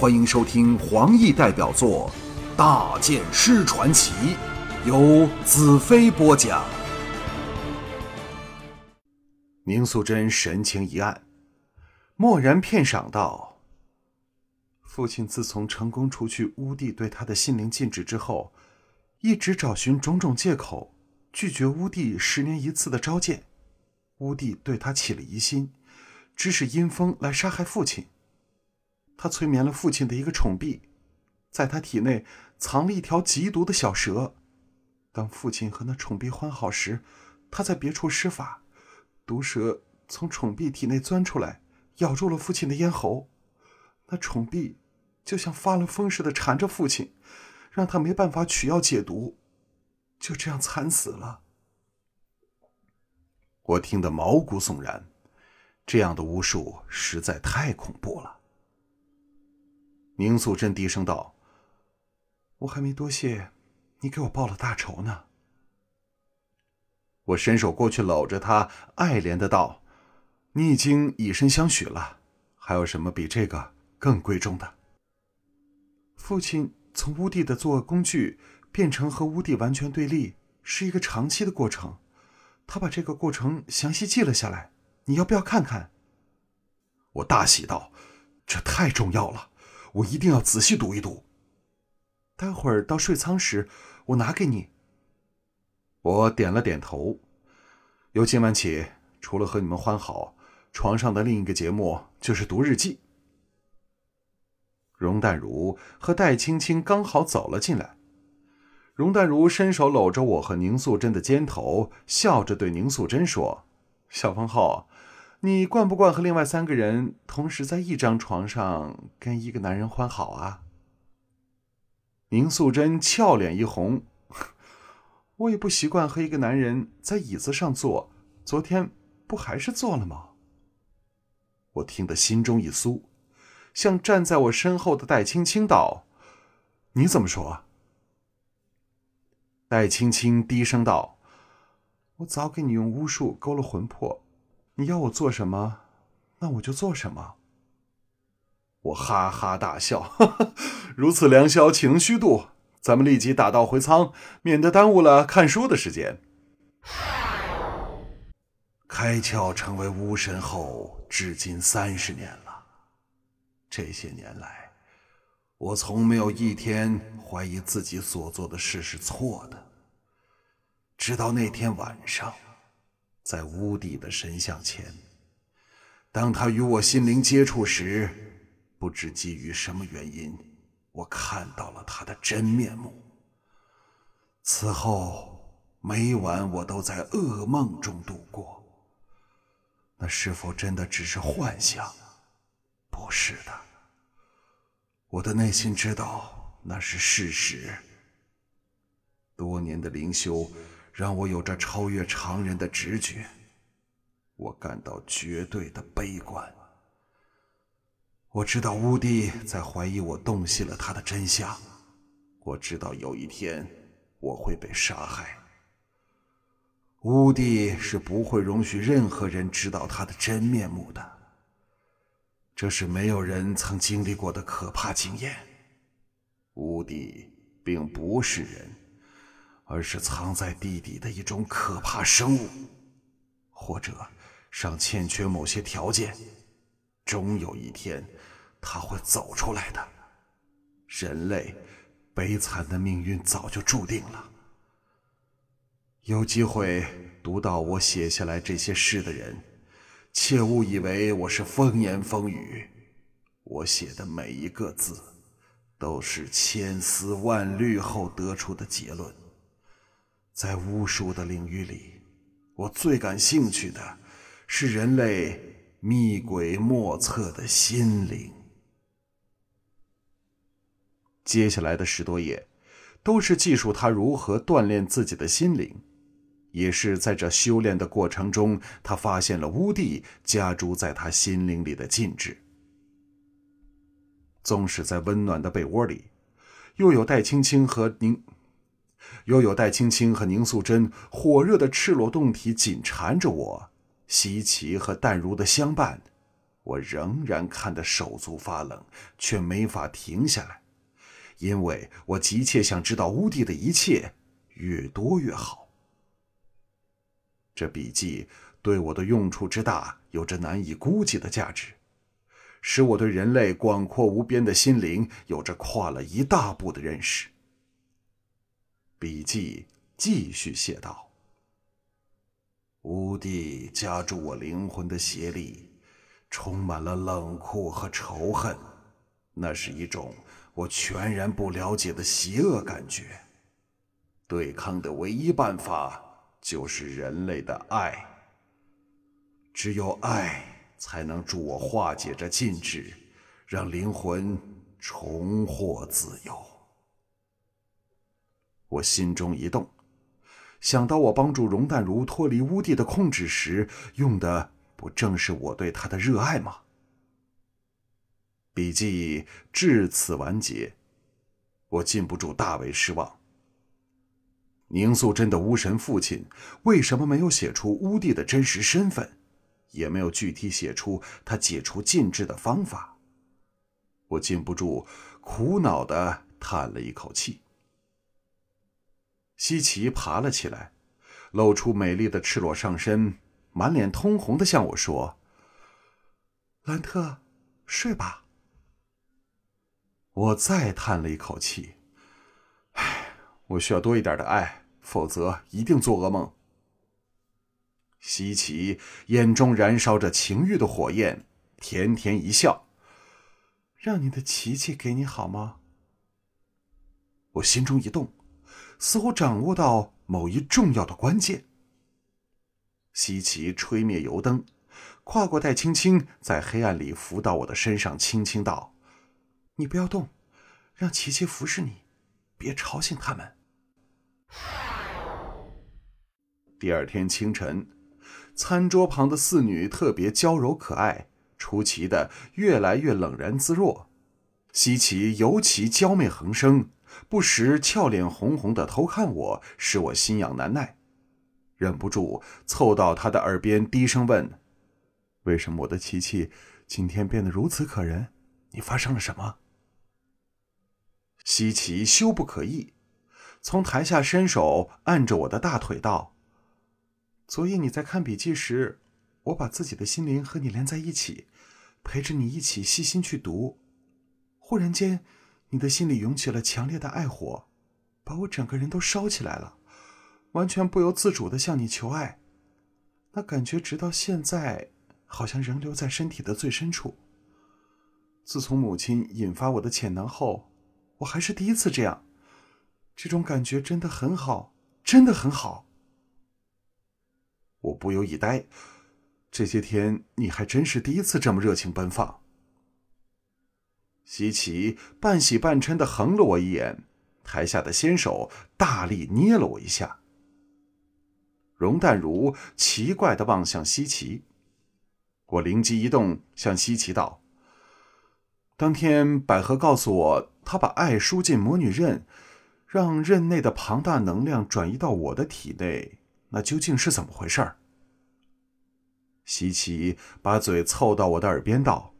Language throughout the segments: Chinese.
欢迎收听黄奕代表作《大剑师传奇》，由子飞播讲。宁素贞神情一暗，默然片晌道：“父亲自从成功除去乌帝对他的心灵禁制之后，一直找寻种种借口，拒绝乌帝十年一次的召见。乌帝对他起了疑心。”指使阴风来杀害父亲。他催眠了父亲的一个宠婢，在他体内藏了一条极毒的小蛇。当父亲和那宠婢欢好时，他在别处施法，毒蛇从宠婢体内钻出来，咬住了父亲的咽喉。那宠婢就像发了疯似的缠着父亲，让他没办法取药解毒，就这样惨死了。我听得毛骨悚然。这样的巫术实在太恐怖了。宁素贞低声道：“我还没多谢你给我报了大仇呢。”我伸手过去搂着她，爱怜的道：“你已经以身相许了，还有什么比这个更贵重的？”父亲从乌帝的作恶工具变成和乌帝完全对立，是一个长期的过程。他把这个过程详细记了下来。你要不要看看？我大喜道：“这太重要了，我一定要仔细读一读。待会儿到睡舱时，我拿给你。”我点了点头。由今晚起，除了和你们欢好，床上的另一个节目就是读日记。容淡如和戴青青刚好走了进来。容淡如伸手搂着我和宁素贞的肩头，笑着对宁素贞说：“小风后。”你惯不惯和另外三个人同时在一张床上跟一个男人欢好啊？宁素贞俏脸一红，我也不习惯和一个男人在椅子上坐，昨天不还是坐了吗？我听得心中一酥，向站在我身后的戴青青道：“你怎么说？”戴青青低声道：“我早给你用巫术勾了魂魄。”你要我做什么，那我就做什么。我哈哈大笑，如此良宵，岂能虚度？咱们立即打道回舱，免得耽误了看书的时间。开窍成为巫神后，至今三十年了。这些年来，我从没有一天怀疑自己所做的事是错的，直到那天晚上。在屋底的神像前，当他与我心灵接触时，不知基于什么原因，我看到了他的真面目。此后每晚我都在噩梦中度过。那是否真的只是幻想？不是的，我的内心知道那是事实。多年的灵修。让我有着超越常人的直觉，我感到绝对的悲观。我知道乌帝在怀疑我洞悉了他的真相，我知道有一天我会被杀害。乌帝是不会容许任何人知道他的真面目的，这是没有人曾经历过的可怕经验。乌帝并不是人。而是藏在地底的一种可怕生物，或者尚欠缺某些条件，终有一天他会走出来的。人类悲惨的命运早就注定了。有机会读到我写下来这些诗的人，切勿以为我是风言风语，我写的每一个字，都是千丝万虑后得出的结论。在巫术的领域里，我最感兴趣的是人类秘诡莫测的心灵。接下来的十多页，都是记述他如何锻炼自己的心灵，也是在这修炼的过程中，他发现了巫帝加诸在他心灵里的禁制。纵使在温暖的被窝里，又有戴青青和宁。又有戴青青和宁素贞火热的赤裸胴体紧缠着我，西岐和淡如的相伴，我仍然看得手足发冷，却没法停下来，因为我急切想知道乌帝的一切，越多越好。这笔记对我的用处之大，有着难以估计的价值，使我对人类广阔无边的心灵有着跨了一大步的认识。笔记继续写道：“乌帝夹住我灵魂的邪力。”充满了冷酷和仇恨，那是一种我全然不了解的邪恶感觉。对抗的唯一办法就是人类的爱，只有爱才能助我化解这禁制，让灵魂重获自由。我心中一动，想到我帮助容淡如脱离乌帝的控制时用的。不正是我对他的热爱吗？笔记至此完结，我禁不住大为失望。宁素贞的巫神父亲为什么没有写出巫帝的真实身份，也没有具体写出他解除禁制的方法？我禁不住苦恼的叹了一口气。西奇爬了起来，露出美丽的赤裸上身。满脸通红的向我说：“兰特，睡吧。”我再叹了一口气，唉，我需要多一点的爱，否则一定做噩梦。西奇眼中燃烧着情欲的火焰，甜甜一笑：“让你的琪琪给你好吗？”我心中一动，似乎掌握到某一重要的关键。西奇吹灭油灯，跨过戴青青，在黑暗里伏到我的身上，轻轻道：“你不要动，让琪琪服侍你，别吵醒他们。”第二天清晨，餐桌旁的四女特别娇柔可爱，出奇的越来越冷然自若。西奇尤其娇媚横生，不时俏脸红红的偷看我，使我心痒难耐。忍不住凑到他的耳边低声问：“为什么我的琪琪今天变得如此可人？你发生了什么？”西奇羞不可抑，从台下伸手按着我的大腿道：“昨夜你在看笔记时，我把自己的心灵和你连在一起，陪着你一起细心去读。忽然间，你的心里涌起了强烈的爱火，把我整个人都烧起来了。”完全不由自主的向你求爱，那感觉直到现在好像仍留在身体的最深处。自从母亲引发我的潜能后，我还是第一次这样。这种感觉真的很好，真的很好。我不由一呆，这些天你还真是第一次这么热情奔放。西奇半喜半嗔的横了我一眼，台下的先手大力捏了我一下。容淡如奇怪的望向西岐，我灵机一动，向西岐道：“当天百合告诉我，她把爱输进魔女刃，让刃内的庞大能量转移到我的体内，那究竟是怎么回事？”西岐把嘴凑到我的耳边道：“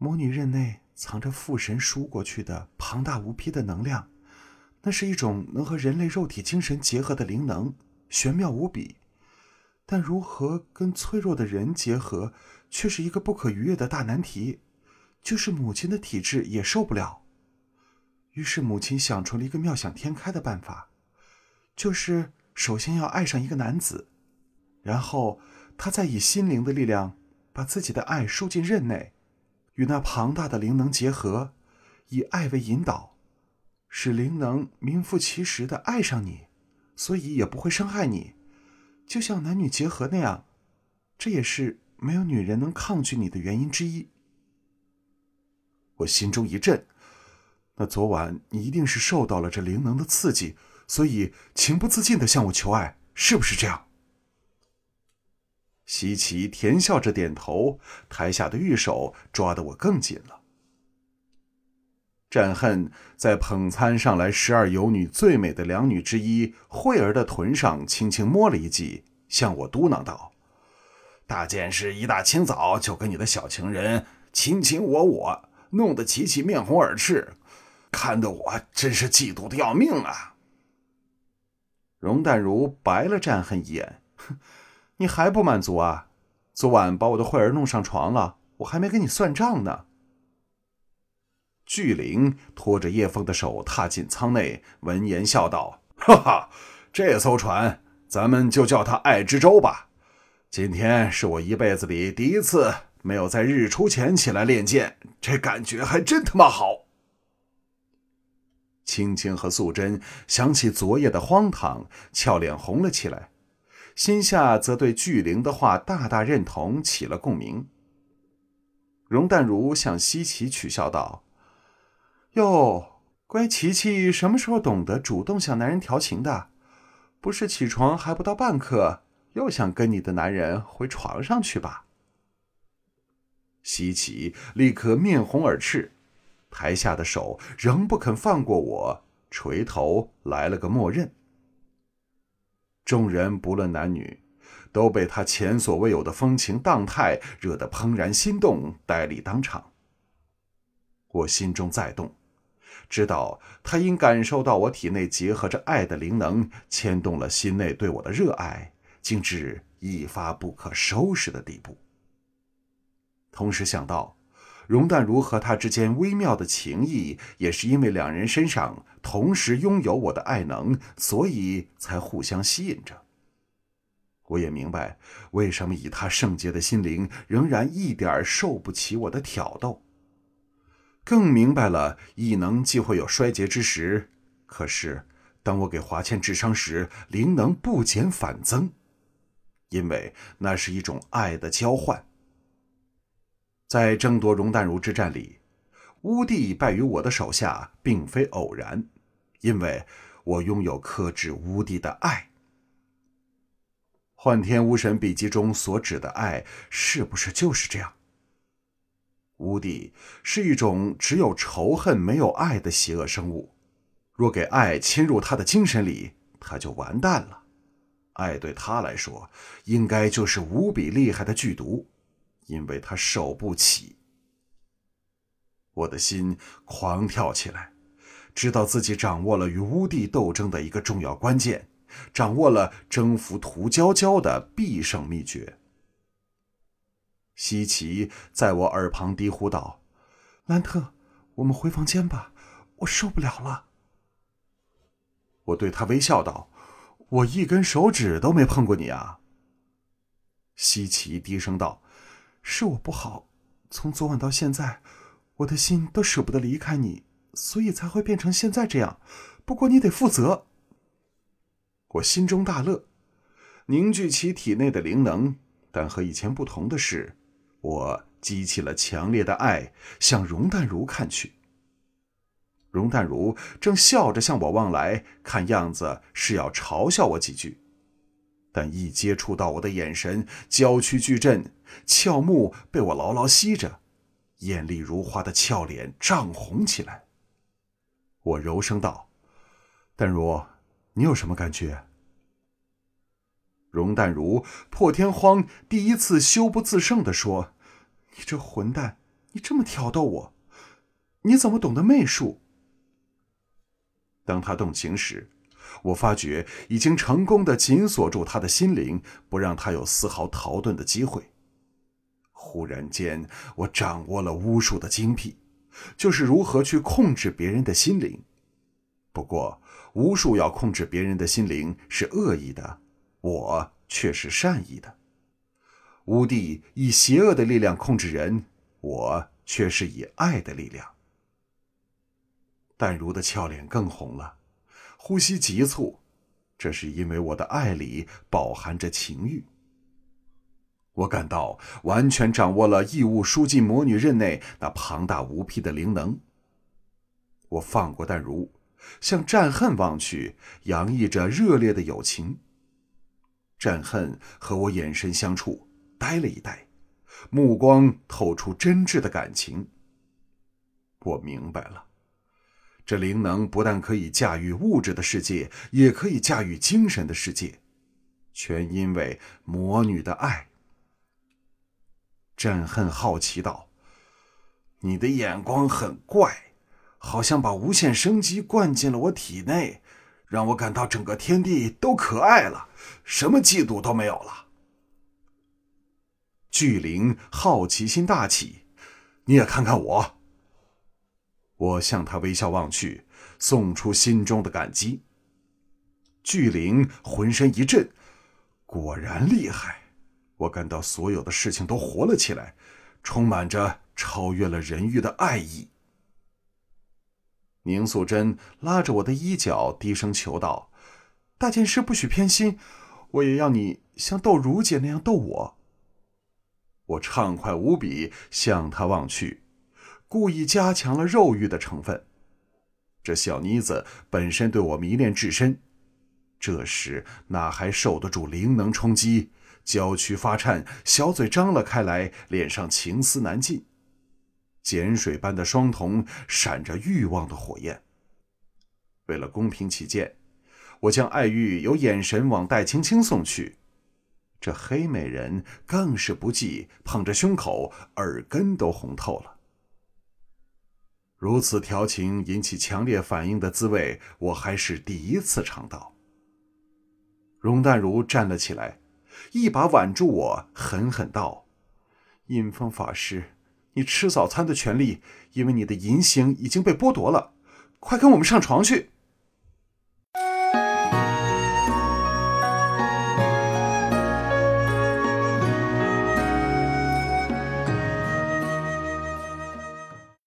魔女刃内藏着父神输过去的庞大无比的能量，那是一种能和人类肉体精神结合的灵能。”玄妙无比，但如何跟脆弱的人结合，却是一个不可逾越的大难题。就是母亲的体质也受不了。于是母亲想出了一个妙想天开的办法，就是首先要爱上一个男子，然后她再以心灵的力量把自己的爱输进任内，与那庞大的灵能结合，以爱为引导，使灵能名副其实的爱上你。所以也不会伤害你，就像男女结合那样，这也是没有女人能抗拒你的原因之一。我心中一震，那昨晚你一定是受到了这灵能的刺激，所以情不自禁的向我求爱，是不是这样？西奇甜笑着点头，台下的玉手抓得我更紧了。战恨在捧餐上来十二游女最美的两女之一慧儿的臀上轻轻摸了一记，向我嘟囔道：“大件事一大清早就跟你的小情人卿卿我我，弄得琪琪面红耳赤，看得我真是嫉妒的要命啊！容淡如白了战恨一眼，哼，你还不满足啊？昨晚把我的慧儿弄上床了，我还没跟你算账呢。巨灵拖着叶枫的手踏进舱内，闻言笑道：“哈哈，这艘船咱们就叫它爱之舟吧。今天是我一辈子里第一次没有在日出前起来练剑，这感觉还真他妈好。”青青和素贞想起昨夜的荒唐，俏脸红了起来，心下则对巨灵的话大大认同，起了共鸣。容淡如向西岐取笑道。哟，乖琪琪什么时候懂得主动向男人调情的？不是起床还不到半刻，又想跟你的男人回床上去吧？西岐立刻面红耳赤，台下的手仍不肯放过我，垂头来了个默认。众人不论男女，都被他前所未有的风情荡态惹得怦然心动，呆立当场。我心中在动。知道他因感受到我体内结合着爱的灵能，牵动了心内对我的热爱，竟至一发不可收拾的地步。同时想到，容淡如和他之间微妙的情谊，也是因为两人身上同时拥有我的爱能，所以才互相吸引着。我也明白，为什么以他圣洁的心灵，仍然一点受不起我的挑逗。更明白了，异能既会有衰竭之时，可是当我给华倩治伤时，灵能不减反增，因为那是一种爱的交换。在争夺容淡如之战里，乌帝败于我的手下，并非偶然，因为我拥有克制乌帝的爱。幻天巫神笔记中所指的爱，是不是就是这样？乌帝是一种只有仇恨没有爱的邪恶生物，若给爱侵入他的精神里，他就完蛋了。爱对他来说，应该就是无比厉害的剧毒，因为他受不起。我的心狂跳起来，知道自己掌握了与乌帝斗争的一个重要关键，掌握了征服涂娇娇的必胜秘诀。西奇在我耳旁低呼道：“兰特，我们回房间吧，我受不了了。”我对他微笑道：“我一根手指都没碰过你啊。”西奇低声道：“是我不好，从昨晚到现在，我的心都舍不得离开你，所以才会变成现在这样。不过你得负责。”我心中大乐，凝聚起体内的灵能，但和以前不同的是。我激起了强烈的爱，向容淡如看去。容淡如正笑着向我望来，看样子是要嘲笑我几句，但一接触到我的眼神，娇躯巨震，俏目被我牢牢吸着，艳丽如花的俏脸涨红起来。我柔声道：“淡如，你有什么感觉？”容淡如破天荒第一次羞不自胜地说：“你这混蛋，你这么挑逗我，你怎么懂得媚术？”当他动情时，我发觉已经成功的紧锁住他的心灵，不让他有丝毫逃遁的机会。忽然间，我掌握了巫术的精辟，就是如何去控制别人的心灵。不过，巫术要控制别人的心灵是恶意的。我却是善意的，巫帝以邪恶的力量控制人，我却是以爱的力量。淡如的俏脸更红了，呼吸急促，这是因为我的爱里饱含着情欲。我感到完全掌握了异物输进魔女刃内那庞大无匹的灵能。我放过淡如，向战恨望去，洋溢着热烈的友情。战恨和我眼神相触，呆了一呆，目光透出真挚的感情。我明白了，这灵能不但可以驾驭物质的世界，也可以驾驭精神的世界，全因为魔女的爱。朕恨好奇道：“你的眼光很怪，好像把无限生机灌进了我体内，让我感到整个天地都可爱了，什么嫉妒都没有了。”巨灵好奇心大起，你也看看我。我向他微笑望去，送出心中的感激。巨灵浑身一震，果然厉害。我感到所有的事情都活了起来，充满着超越了人欲的爱意。宁素贞拉着我的衣角，低声求道：“大剑师不许偏心，我也要你像斗如姐那样斗我。”我畅快无比，向她望去，故意加强了肉欲的成分。这小妮子本身对我迷恋至深，这时哪还受得住灵能冲击？娇躯发颤，小嘴张了开来，脸上情丝难尽，碱水般的双瞳闪着欲望的火焰。为了公平起见，我将爱玉由眼神往戴青青送去。这黑美人更是不济，捧着胸口，耳根都红透了。如此调情引起强烈反应的滋味，我还是第一次尝到。容淡如站了起来。一把挽住我，狠狠道：“印风法师，你吃早餐的权利，因为你的淫行已经被剥夺了。快跟我们上床去！”